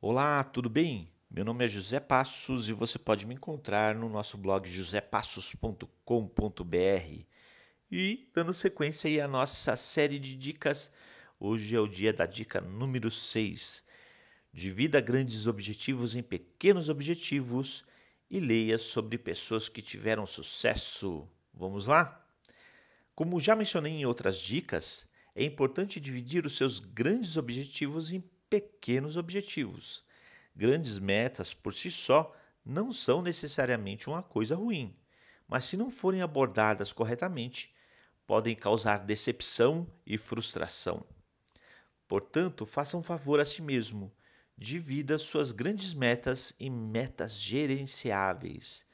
Olá, tudo bem? Meu nome é José Passos e você pode me encontrar no nosso blog josepassos.com.br. E dando sequência aí à nossa série de dicas, hoje é o dia da dica número 6. Divida grandes objetivos em pequenos objetivos e leia sobre pessoas que tiveram sucesso. Vamos lá? Como já mencionei em outras dicas, é importante dividir os seus grandes objetivos em pequenos objetivos. Grandes metas, por si só, não são necessariamente uma coisa ruim, mas se não forem abordadas corretamente, podem causar decepção e frustração. Portanto, faça um favor a si mesmo. Divida suas grandes metas em metas gerenciáveis.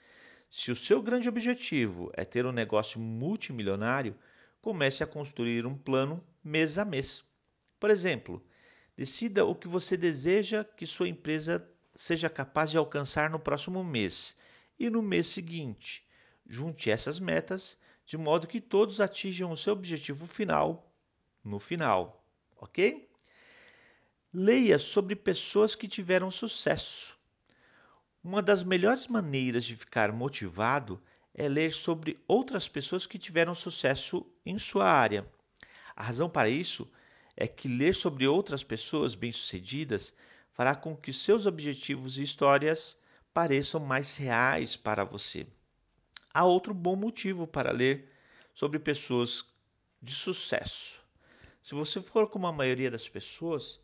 Se o seu grande objetivo é ter um negócio multimilionário, comece a construir um plano mês a mês. Por exemplo, Decida o que você deseja que sua empresa seja capaz de alcançar no próximo mês e no mês seguinte. Junte essas metas de modo que todos atinjam o seu objetivo final no final, ok? Leia sobre pessoas que tiveram sucesso. Uma das melhores maneiras de ficar motivado é ler sobre outras pessoas que tiveram sucesso em sua área. A razão para isso é que ler sobre outras pessoas bem-sucedidas fará com que seus objetivos e histórias pareçam mais reais para você. Há outro bom motivo para ler sobre pessoas de sucesso. Se você for como a maioria das pessoas,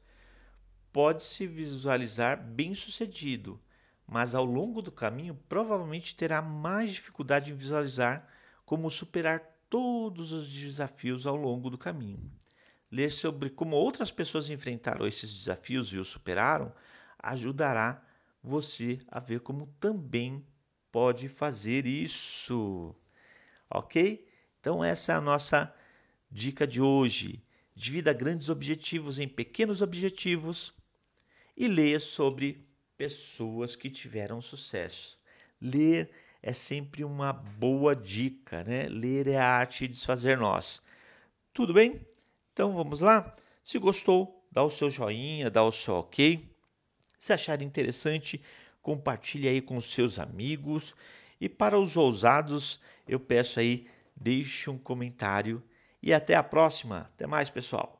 pode se visualizar bem-sucedido, mas ao longo do caminho provavelmente terá mais dificuldade em visualizar como superar todos os desafios ao longo do caminho. Ler sobre como outras pessoas enfrentaram esses desafios e os superaram ajudará você a ver como também pode fazer isso. Ok? Então, essa é a nossa dica de hoje. Divida grandes objetivos em pequenos objetivos e leia sobre pessoas que tiveram sucesso. Ler é sempre uma boa dica, né? Ler é a arte de desfazer nós. Tudo bem? Então vamos lá? Se gostou, dá o seu joinha, dá o seu ok. Se achar interessante, compartilhe aí com seus amigos. E para os ousados, eu peço aí, deixe um comentário. E até a próxima. Até mais, pessoal.